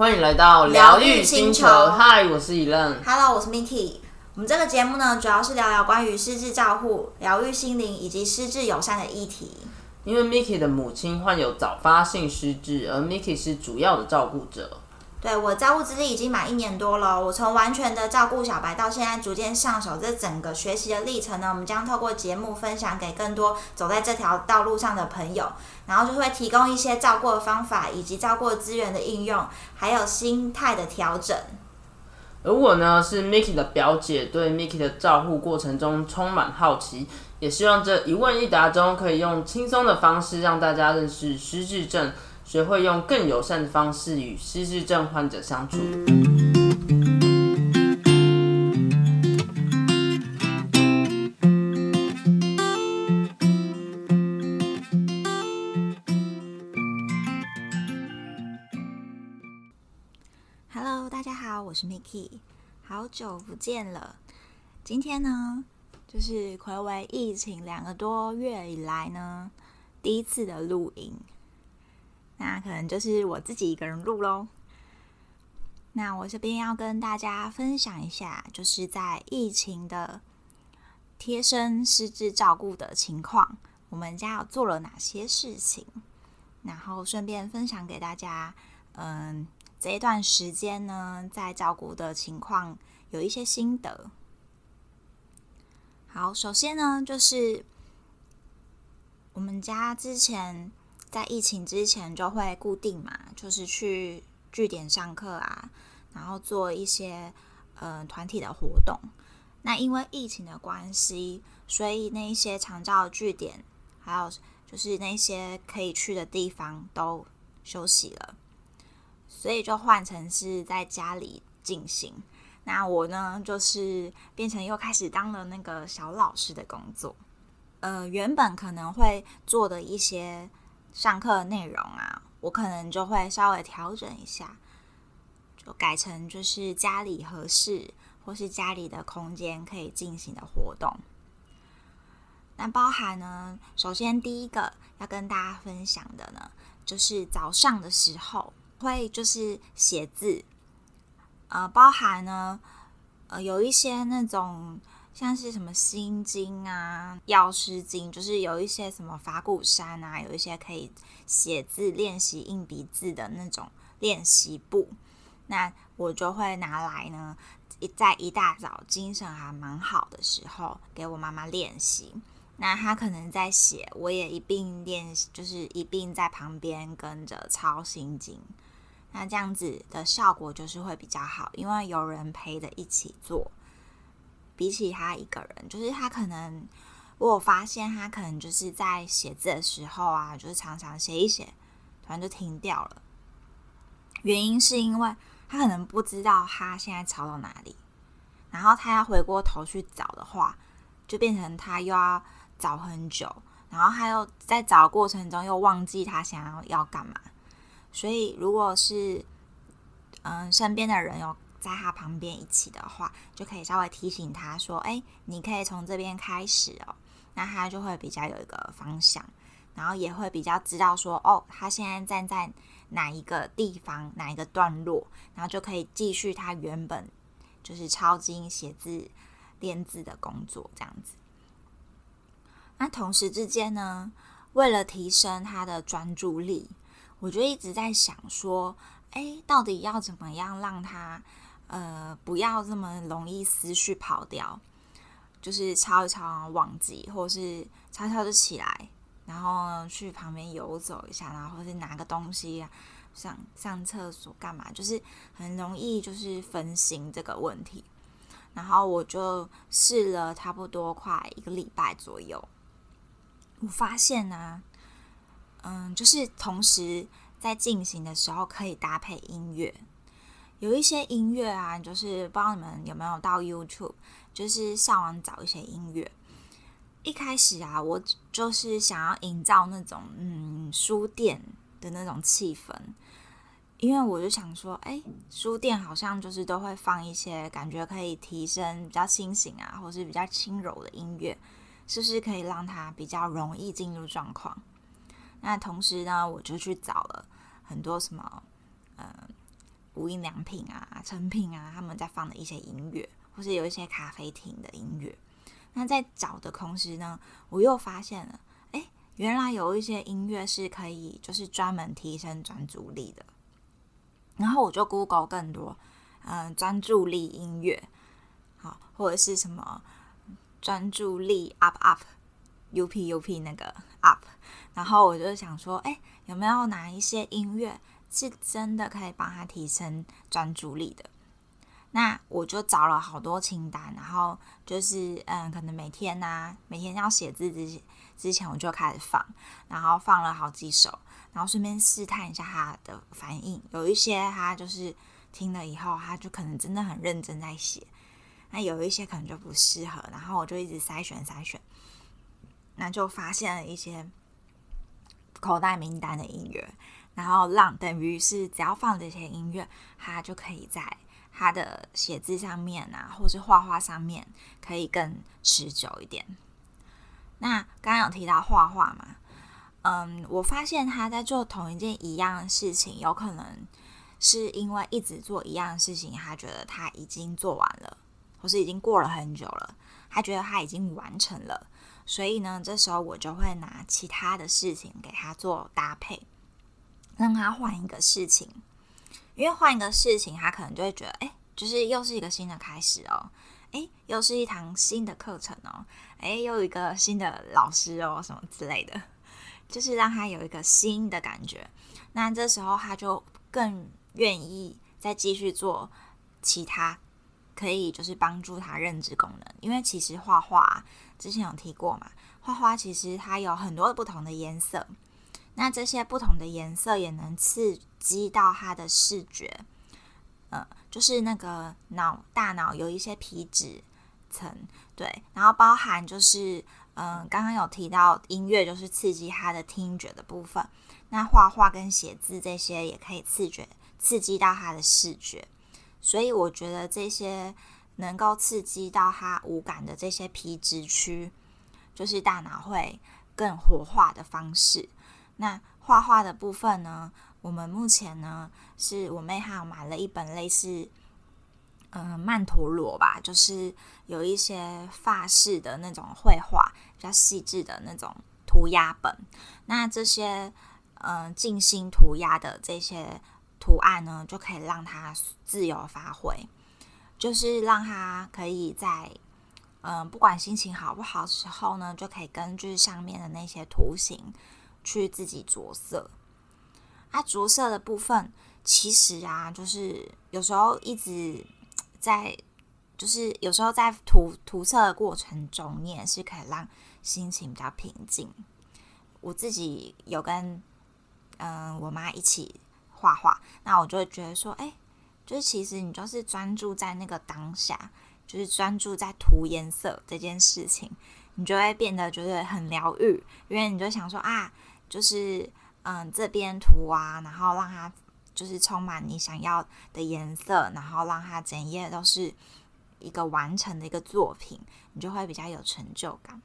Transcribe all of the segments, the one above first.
欢迎来到疗愈星球。嗨，我是伊任。Hello，我是 Miki。我们这个节目呢，主要是聊聊关于失智照护、疗愈心灵以及失智友善的议题。因为 Miki 的母亲患有早发性失智，而 Miki 是主要的照顾者。对我照顾资历已经满一年多了，我从完全的照顾小白到现在逐渐上手，这整个学习的历程呢，我们将透过节目分享给更多走在这条道路上的朋友，然后就会提供一些照顾的方法，以及照顾资源的应用，还有心态的调整。而我呢，是 Miki 的表姐，对 Miki 的照护过程中充满好奇，也希望这一问一答中，可以用轻松的方式让大家认识失智症，学会用更友善的方式与失智症患者相处。Hello，大家好，我是 Miki，好久不见了。今天呢，就是暌违疫情两个多月以来呢，第一次的录音。那可能就是我自己一个人录喽。那我这边要跟大家分享一下，就是在疫情的贴身失智照顾的情况，我们家有做了哪些事情，然后顺便分享给大家，嗯。这一段时间呢，在照顾的情况有一些心得。好，首先呢，就是我们家之前在疫情之前就会固定嘛，就是去据点上课啊，然后做一些呃团体的活动。那因为疫情的关系，所以那一些长照据点，还有就是那些可以去的地方都休息了。所以就换成是在家里进行。那我呢，就是变成又开始当了那个小老师的工作。呃，原本可能会做的一些上课的内容啊，我可能就会稍微调整一下，就改成就是家里合适或是家里的空间可以进行的活动。那包含呢，首先第一个要跟大家分享的呢，就是早上的时候。会就是写字，呃，包含呢，呃，有一些那种像是什么心经啊、药师经，就是有一些什么法鼓山啊，有一些可以写字练习硬笔字的那种练习簿，那我就会拿来呢，一在一大早精神还蛮好的时候，给我妈妈练习。那他可能在写，我也一并练，就是一并在旁边跟着抄心经。那这样子的效果就是会比较好，因为有人陪着一起做，比起他一个人，就是他可能我有发现他可能就是在写字的时候啊，就是常常写一写，突然就停掉了。原因是因为他可能不知道他现在抄到哪里，然后他要回过头去找的话，就变成他又要找很久，然后他又在找的过程中又忘记他想要要干嘛。所以，如果是嗯身边的人有在他旁边一起的话，就可以稍微提醒他说：“哎，你可以从这边开始哦。”那他就会比较有一个方向，然后也会比较知道说：“哦，他现在站在哪一个地方，哪一个段落，然后就可以继续他原本就是抄经、写字、练字的工作这样子。”那同时之间呢，为了提升他的专注力。我就一直在想说，哎，到底要怎么样让他，呃，不要这么容易思绪跑掉，就是抄一抄忘记，或是抄抄就起来，然后去旁边游走一下，然后或是拿个东西啊上上厕所干嘛，就是很容易就是分心这个问题。然后我就试了差不多快一个礼拜左右，我发现呢。嗯，就是同时在进行的时候可以搭配音乐，有一些音乐啊，就是不知道你们有没有到 YouTube，就是上网找一些音乐。一开始啊，我就是想要营造那种嗯书店的那种气氛，因为我就想说，哎，书店好像就是都会放一些感觉可以提升比较清醒啊，或是比较轻柔的音乐，是不是可以让它比较容易进入状况？那同时呢，我就去找了很多什么，呃，无印良品啊、成品啊，他们在放的一些音乐，或是有一些咖啡厅的音乐。那在找的同时呢，我又发现了，哎，原来有一些音乐是可以就是专门提升专注力的。然后我就 Google 更多，嗯，专注力音乐，好，或者是什么专注力 up up up up 那个 up。然后我就想说，哎，有没有哪一些音乐是真的可以帮他提升专注力的？那我就找了好多清单，然后就是嗯，可能每天呐，每天要写字之之前，我就开始放，然后放了好几首，然后顺便试探一下他的反应。有一些他就是听了以后，他就可能真的很认真在写；那有一些可能就不适合，然后我就一直筛选筛选，那就发现了一些口袋名单的音乐，然后让等于是只要放这些音乐，他就可以在。他的写字上面啊，或是画画上面，可以更持久一点。那刚刚有提到画画嘛？嗯，我发现他在做同一件一样的事情，有可能是因为一直做一样的事情，他觉得他已经做完了，或是已经过了很久了，他觉得他已经完成了。所以呢，这时候我就会拿其他的事情给他做搭配，让他换一个事情。因为换一个事情，他可能就会觉得，哎，就是又是一个新的开始哦，哎，又是一堂新的课程哦，哎，又有一个新的老师哦，什么之类的，就是让他有一个新的感觉。那这时候他就更愿意再继续做其他可以就是帮助他认知功能。因为其实画画之前有提过嘛，画画其实它有很多不同的颜色。那这些不同的颜色也能刺激到他的视觉，呃，就是那个脑大脑有一些皮质层，对，然后包含就是，嗯，刚刚有提到音乐就是刺激他的听觉的部分，那画画跟写字这些也可以刺觉刺激到他的视觉，所以我觉得这些能够刺激到他五感的这些皮质区，就是大脑会更活化的方式。那画画的部分呢？我们目前呢，是我妹还有买了一本类似，嗯，曼陀罗吧，就是有一些发饰的那种绘画，比较细致的那种涂鸦本。那这些嗯，静心涂鸦的这些图案呢，就可以让它自由发挥，就是让它可以在嗯，不管心情好不好时候呢，就可以根据上面的那些图形。去自己着色，啊，着色的部分其实啊，就是有时候一直在，就是有时候在涂涂色的过程中，你也是可以让心情比较平静。我自己有跟嗯我妈一起画画，那我就会觉得说，哎，就是其实你就是专注在那个当下，就是专注在涂颜色这件事情，你就会变得觉得很疗愈，因为你就想说啊。就是嗯，这边涂啊，然后让它就是充满你想要的颜色，然后让它整页都是一个完成的一个作品，你就会比较有成就感。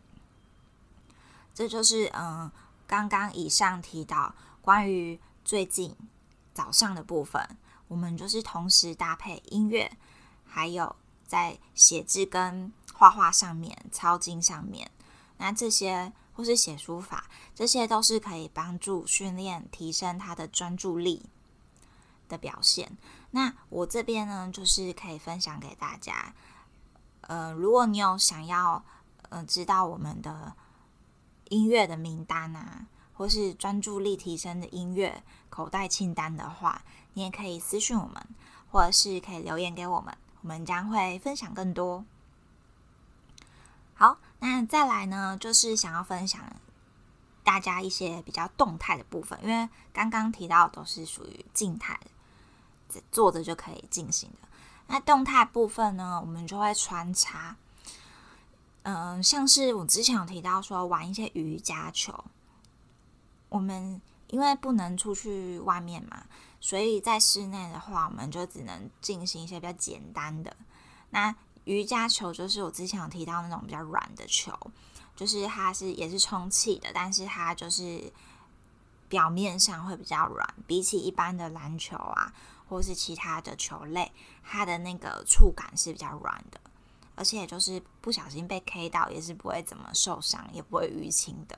这就是嗯，刚刚以上提到关于最近早上的部分，我们就是同时搭配音乐，还有在写字跟画画上面、抄经上面，那这些。或是写书法，这些都是可以帮助训练、提升他的专注力的表现。那我这边呢，就是可以分享给大家。呃，如果你有想要呃知道我们的音乐的名单啊，或是专注力提升的音乐口袋清单的话，你也可以私信我们，或者是可以留言给我们，我们将会分享更多。好。那再来呢，就是想要分享大家一些比较动态的部分，因为刚刚提到都是属于静态的，坐着就可以进行的。那动态部分呢，我们就会穿插，嗯，像是我之前有提到说玩一些瑜伽球，我们因为不能出去外面嘛，所以在室内的话，我们就只能进行一些比较简单的那。瑜伽球就是我之前有提到那种比较软的球，就是它是也是充气的，但是它就是表面上会比较软，比起一般的篮球啊，或是其他的球类，它的那个触感是比较软的，而且就是不小心被 K 到也是不会怎么受伤，也不会淤青的。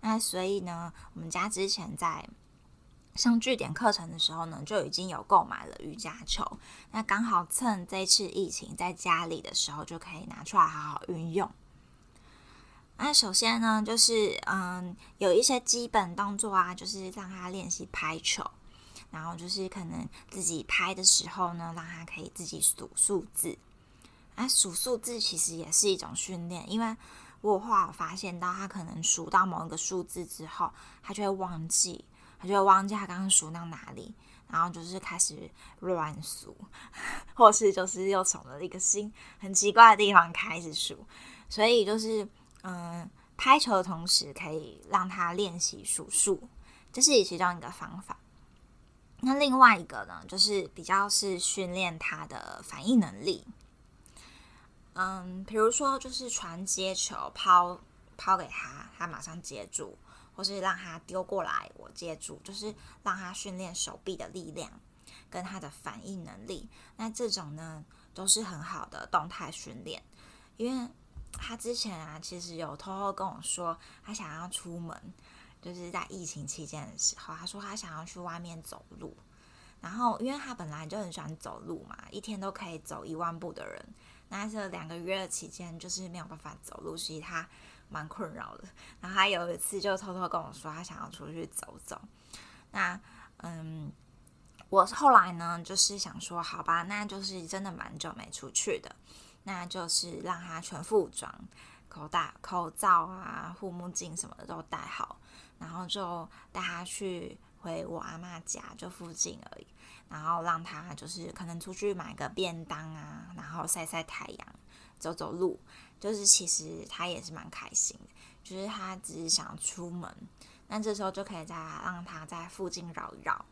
那所以呢，我们家之前在上据点课程的时候呢，就已经有购买了瑜伽球。那刚好趁这次疫情在家里的时候，就可以拿出来好好运用。那首先呢，就是嗯，有一些基本动作啊，就是让他练习拍球，然后就是可能自己拍的时候呢，让他可以自己数数字。那数数字其实也是一种训练，因为我后来发现到他可能数到某一个数字之后，他就会忘记，他就会忘记他刚刚数到哪里，然后就是开始乱数，或是就是又从了一个新很奇怪的地方开始数，所以就是。嗯，拍球的同时可以让他练习数数，这是其中一个方法。那另外一个呢，就是比较是训练他的反应能力。嗯，比如说就是传接球，抛抛给他，他马上接住，或是让他丢过来，我接住，就是让他训练手臂的力量跟他的反应能力。那这种呢，都是很好的动态训练，因为。他之前啊，其实有偷偷跟我说，他想要出门，就是在疫情期间的时候，他说他想要去外面走路。然后，因为他本来就很喜欢走路嘛，一天都可以走一万步的人，那这两个月的期间就是没有办法走路，所以他蛮困扰的。然后他有一次就偷偷跟我说，他想要出去走走。那嗯，我后来呢，就是想说，好吧，那就是真的蛮久没出去的。那就是让他全副武装，口戴口罩啊、护目镜什么的都戴好，然后就带他去回我阿妈家，就附近而已。然后让他就是可能出去买个便当啊，然后晒晒太阳、走走路，就是其实他也是蛮开心的。就是他只是想出门，那这时候就可以再让他在附近绕一绕，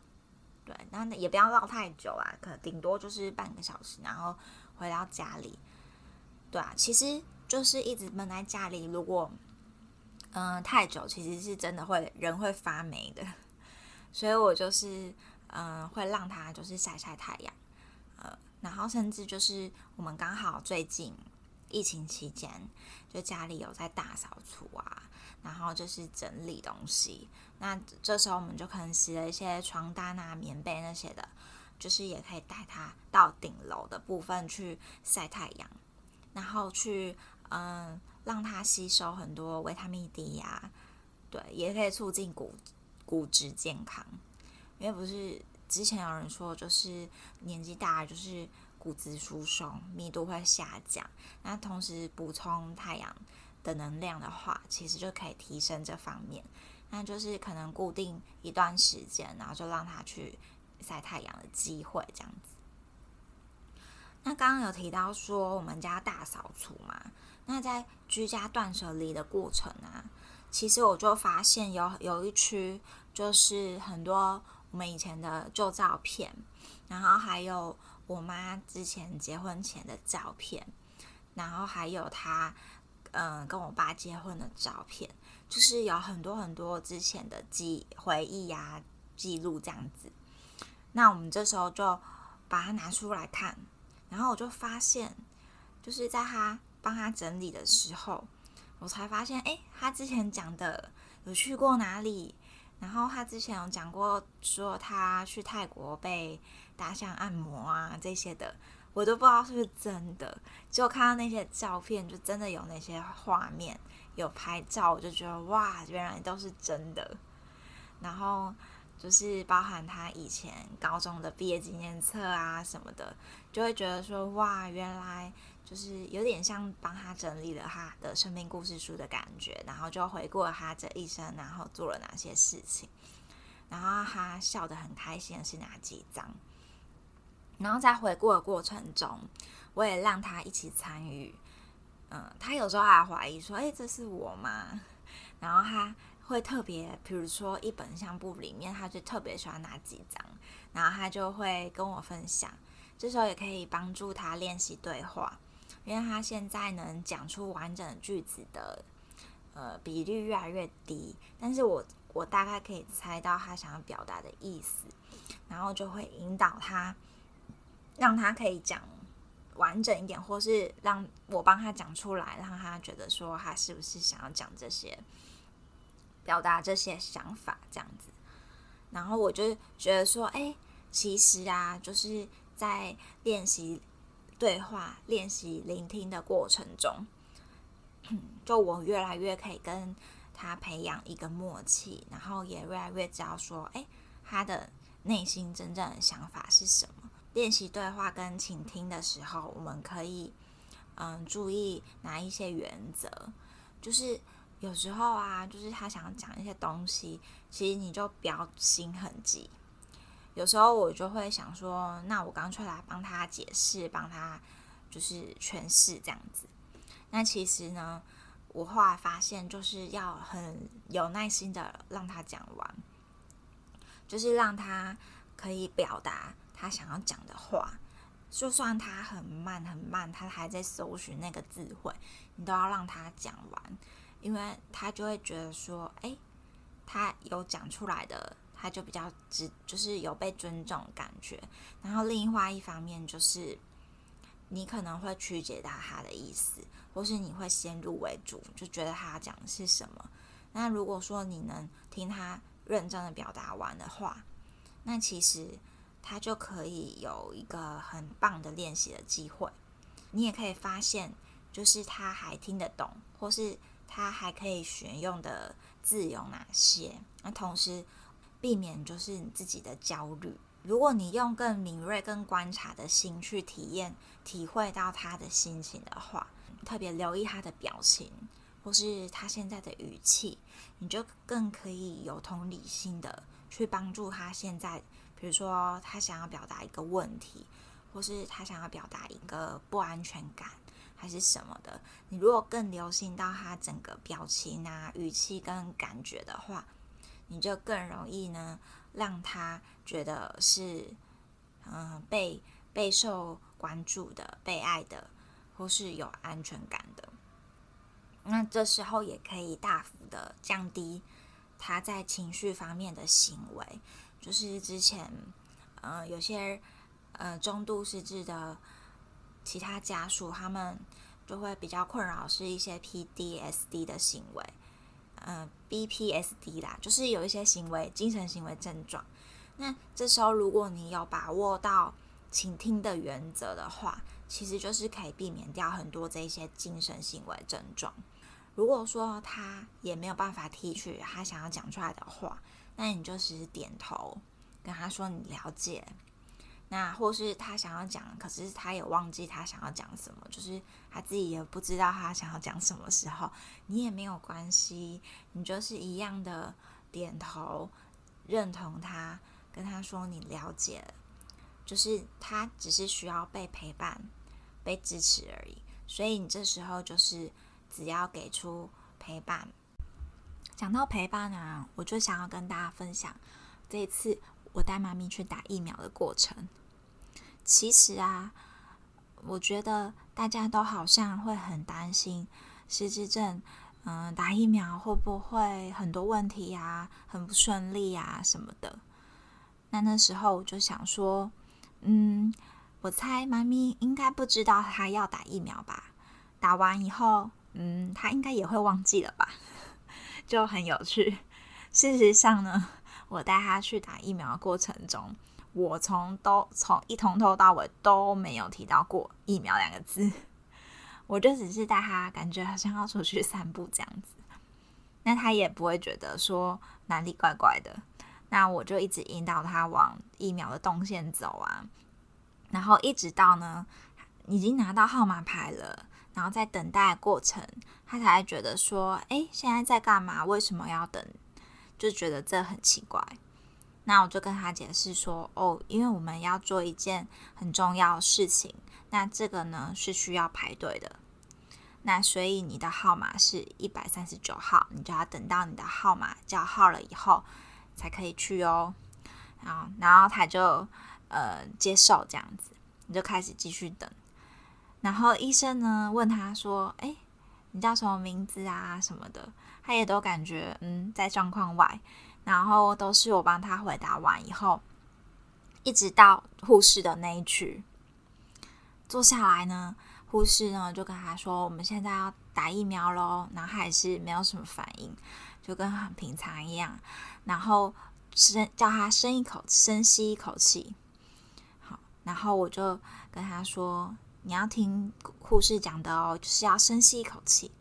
对，那也不要绕太久啊，可顶多就是半个小时，然后回到家里。对啊，其实就是一直闷在家里，如果嗯太久，其实是真的会人会发霉的。所以我就是嗯会让他就是晒晒太阳，呃，然后甚至就是我们刚好最近疫情期间，就家里有在大扫除啊，然后就是整理东西。那这时候我们就可能洗了一些床单啊、棉被那些的，就是也可以带他到顶楼的部分去晒太阳。然后去嗯，让它吸收很多维他命 D 呀，对，也可以促进骨骨质健康。因为不是之前有人说，就是年纪大就是骨质疏松，密度会下降。那同时补充太阳的能量的话，其实就可以提升这方面。那就是可能固定一段时间，然后就让他去晒太阳的机会，这样子。那刚刚有提到说我们家大扫除嘛，那在居家断舍离的过程啊，其实我就发现有有一区就是很多我们以前的旧照片，然后还有我妈之前结婚前的照片，然后还有她嗯跟我爸结婚的照片，就是有很多很多之前的记回忆呀记录这样子。那我们这时候就把它拿出来看。然后我就发现，就是在他帮他整理的时候，我才发现，哎，他之前讲的有去过哪里，然后他之前有讲过说他去泰国被大象按摩啊这些的，我都不知道是不是真的。就看到那些照片，就真的有那些画面，有拍照，我就觉得哇，原来都是真的。然后。就是包含他以前高中的毕业纪念册啊什么的，就会觉得说哇，原来就是有点像帮他整理了他的生命故事书的感觉，然后就回顾了他这一生，然后做了哪些事情，然后他笑得很开心的是哪几张，然后在回顾的过程中，我也让他一起参与，嗯，他有时候还怀疑说，哎，这是我吗？然后他。会特别，比如说一本相簿里面，他就特别喜欢哪几张，然后他就会跟我分享。这时候也可以帮助他练习对话，因为他现在能讲出完整的句子的呃比率越来越低，但是我我大概可以猜到他想要表达的意思。然后就会引导他，让他可以讲完整一点，或是让我帮他讲出来，让他觉得说他是不是想要讲这些，表达这些想法这样子。然后我就觉得说，哎，其实啊，就是在练习对话、练习聆听的过程中，就我越来越可以跟他培养一个默契，然后也越来越知道说，哎，他的内心真正的想法是什么。练习对话跟倾听的时候，我们可以嗯注意哪一些原则，就是有时候啊，就是他想讲一些东西。其实你就不要心很急，有时候我就会想说，那我刚出来帮他解释，帮他就是诠释这样子。那其实呢，我后来发现，就是要很有耐心的让他讲完，就是让他可以表达他想要讲的话，就算他很慢很慢，他还在搜寻那个智慧，你都要让他讲完，因为他就会觉得说，哎。他有讲出来的，他就比较直，就是有被尊重感觉。然后另外一方面就是，你可能会曲解到他的意思，或是你会先入为主，就觉得他讲的是什么。那如果说你能听他认真的表达完的话，那其实他就可以有一个很棒的练习的机会。你也可以发现，就是他还听得懂，或是他还可以选用的。字有哪些？那同时避免就是你自己的焦虑。如果你用更敏锐、更观察的心去体验、体会到他的心情的话，特别留意他的表情或是他现在的语气，你就更可以有同理心的去帮助他。现在，比如说他想要表达一个问题，或是他想要表达一个不安全感。还是什么的？你如果更留心到他整个表情啊、语气跟感觉的话，你就更容易呢，让他觉得是嗯被备受关注的、被爱的，或是有安全感的。那这时候也可以大幅的降低他在情绪方面的行为。就是之前嗯有些呃中度失智的。其他家属他们就会比较困扰，是一些 PDSD 的行为，嗯，BPSD 啦，就是有一些行为精神行为症状。那这时候，如果你有把握到倾听的原则的话，其实就是可以避免掉很多这些精神行为症状。如果说他也没有办法提取他想要讲出来的话，那你就只是点头，跟他说你了解。那或是他想要讲，可是他也忘记他想要讲什么，就是他自己也不知道他想要讲什么时候，你也没有关系，你就是一样的点头认同他，跟他说你了解，就是他只是需要被陪伴、被支持而已，所以你这时候就是只要给出陪伴。讲到陪伴啊，我就想要跟大家分享这一次我带妈咪去打疫苗的过程。其实啊，我觉得大家都好像会很担心失智症，嗯，打疫苗会不会很多问题呀，很不顺利呀什么的。那那时候我就想说，嗯，我猜妈咪应该不知道她要打疫苗吧？打完以后，嗯，她应该也会忘记了吧？就很有趣。事实上呢，我带他去打疫苗的过程中。我从都从一从头到尾都没有提到过疫苗两个字，我就只是带他感觉好像要出去散步这样子，那他也不会觉得说哪里怪怪的，那我就一直引导他往疫苗的动线走啊，然后一直到呢已经拿到号码牌了，然后在等待过程，他才觉得说，哎，现在在干嘛？为什么要等？就觉得这很奇怪。那我就跟他解释说，哦，因为我们要做一件很重要的事情，那这个呢是需要排队的，那所以你的号码是一百三十九号，你就要等到你的号码叫号了以后才可以去哦。然后，然后他就呃接受这样子，你就开始继续等。然后医生呢问他说，哎，你叫什么名字啊什么的，他也都感觉嗯在状况外。然后都是我帮他回答完以后，一直到护士的那一区坐下来呢，护士呢就跟他说：“我们现在要打疫苗喽。”然后还是没有什么反应，就跟很平常一样。然后深叫他深一口深吸一口气，好，然后我就跟他说：“你要听护士讲的哦，就是要深吸一口气。”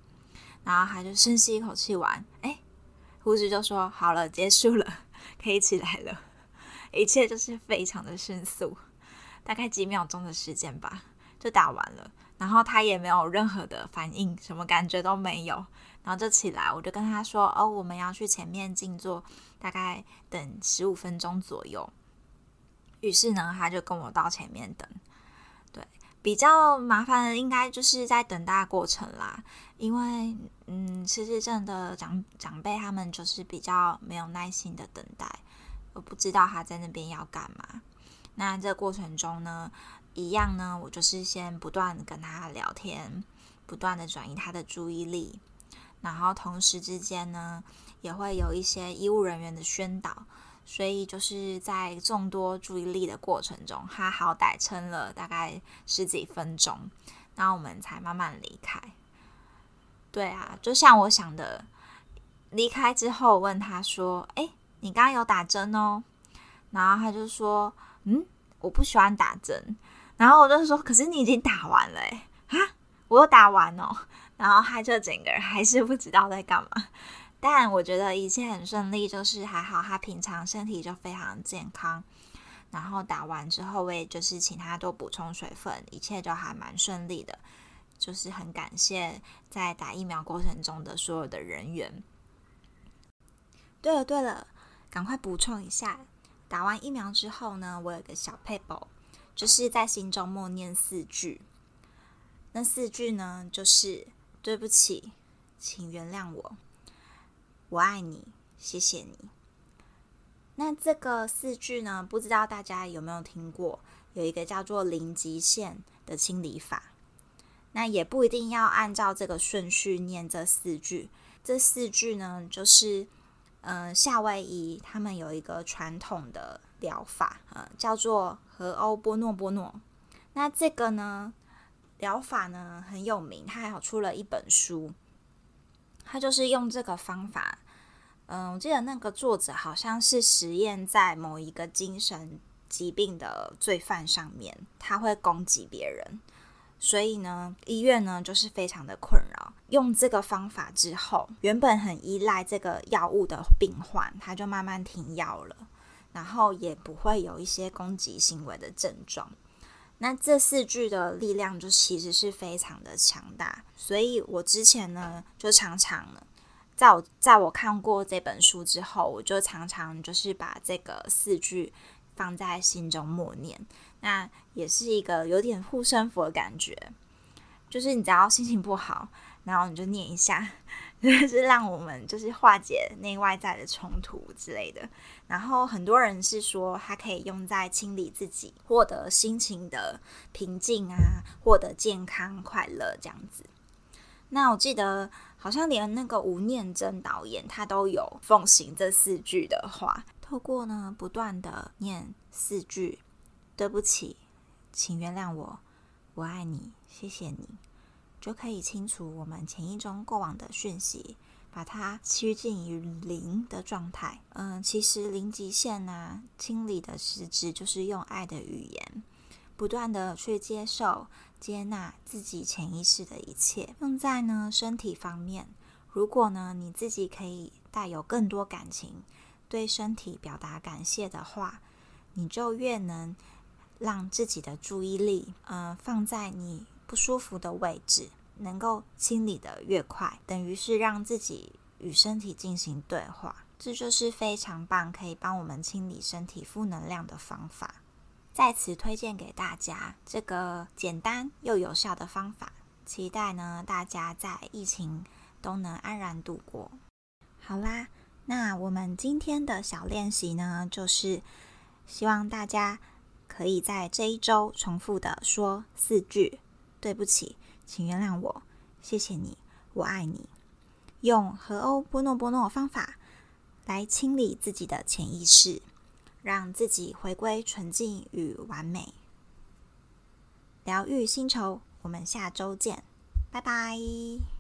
然后他就深吸一口气完，哎，护士就说：“好了，结束了，可以起来了。”一切就是非常的迅速，大概几秒钟的时间吧，就打完了。然后他也没有任何的反应，什么感觉都没有。然后就起来，我就跟他说：“哦，我们要去前面静坐，大概等十五分钟左右。”于是呢，他就跟我到前面等。比较麻烦的应该就是在等待过程啦，因为嗯，失智症的长长辈他们就是比较没有耐心的等待，我不知道他在那边要干嘛。那这过程中呢，一样呢，我就是先不断跟他聊天，不断的转移他的注意力。然后同时之间呢，也会有一些医务人员的宣导，所以就是在众多注意力的过程中，他好歹撑了大概十几分钟，然后我们才慢慢离开。对啊，就像我想的，离开之后问他说：“哎，你刚刚有打针哦？”然后他就说：“嗯，我不喜欢打针。”然后我就说：“可是你已经打完了，哎，啊，我又打完哦。”然后他就整个人还是不知道在干嘛，但我觉得一切很顺利，就是还好他平常身体就非常健康。然后打完之后，我也就是请他多补充水分，一切就还蛮顺利的。就是很感谢在打疫苗过程中的所有的人员。对了对了，赶快补充一下，打完疫苗之后呢，我有个小配宝，就是在心中默念四句。那四句呢，就是。对不起，请原谅我。我爱你，谢谢你。那这个四句呢？不知道大家有没有听过？有一个叫做零极限的清理法。那也不一定要按照这个顺序念这四句。这四句呢，就是嗯，夏威夷他们有一个传统的疗法，呃，叫做和欧波诺波诺。那这个呢？疗法呢很有名，他还有出了一本书。他就是用这个方法，嗯，我记得那个作者好像是实验在某一个精神疾病的罪犯上面，他会攻击别人，所以呢，医院呢就是非常的困扰。用这个方法之后，原本很依赖这个药物的病患，他就慢慢停药了，然后也不会有一些攻击行为的症状。那这四句的力量就其实是非常的强大，所以我之前呢就常常呢，在我在我看过这本书之后，我就常常就是把这个四句放在心中默念，那也是一个有点护身符的感觉，就是你只要心情不好，然后你就念一下。是让我们就是化解内外在的冲突之类的。然后很多人是说，它可以用在清理自己，获得心情的平静啊，获得健康快乐这样子。那我记得好像连那个吴念真导演他都有奉行这四句的话，透过呢不断的念四句，对不起，请原谅我，我爱你，谢谢你。就可以清除我们潜意中过往的讯息，把它趋近于零的状态。嗯，其实零极限啊，清理的实质就是用爱的语言，不断的去接受、接纳自己潜意识的一切。用在呢身体方面，如果呢你自己可以带有更多感情，对身体表达感谢的话，你就越能让自己的注意力，嗯，放在你。不舒服的位置能够清理的越快，等于是让自己与身体进行对话，这就是非常棒，可以帮我们清理身体负能量的方法。在此推荐给大家这个简单又有效的方法，期待呢大家在疫情都能安然度过。好啦，那我们今天的小练习呢，就是希望大家可以在这一周重复的说四句。对不起，请原谅我，谢谢你，我爱你。用和欧波诺波诺方法来清理自己的潜意识，让自己回归纯净与完美。疗愈星球，我们下周见，拜拜。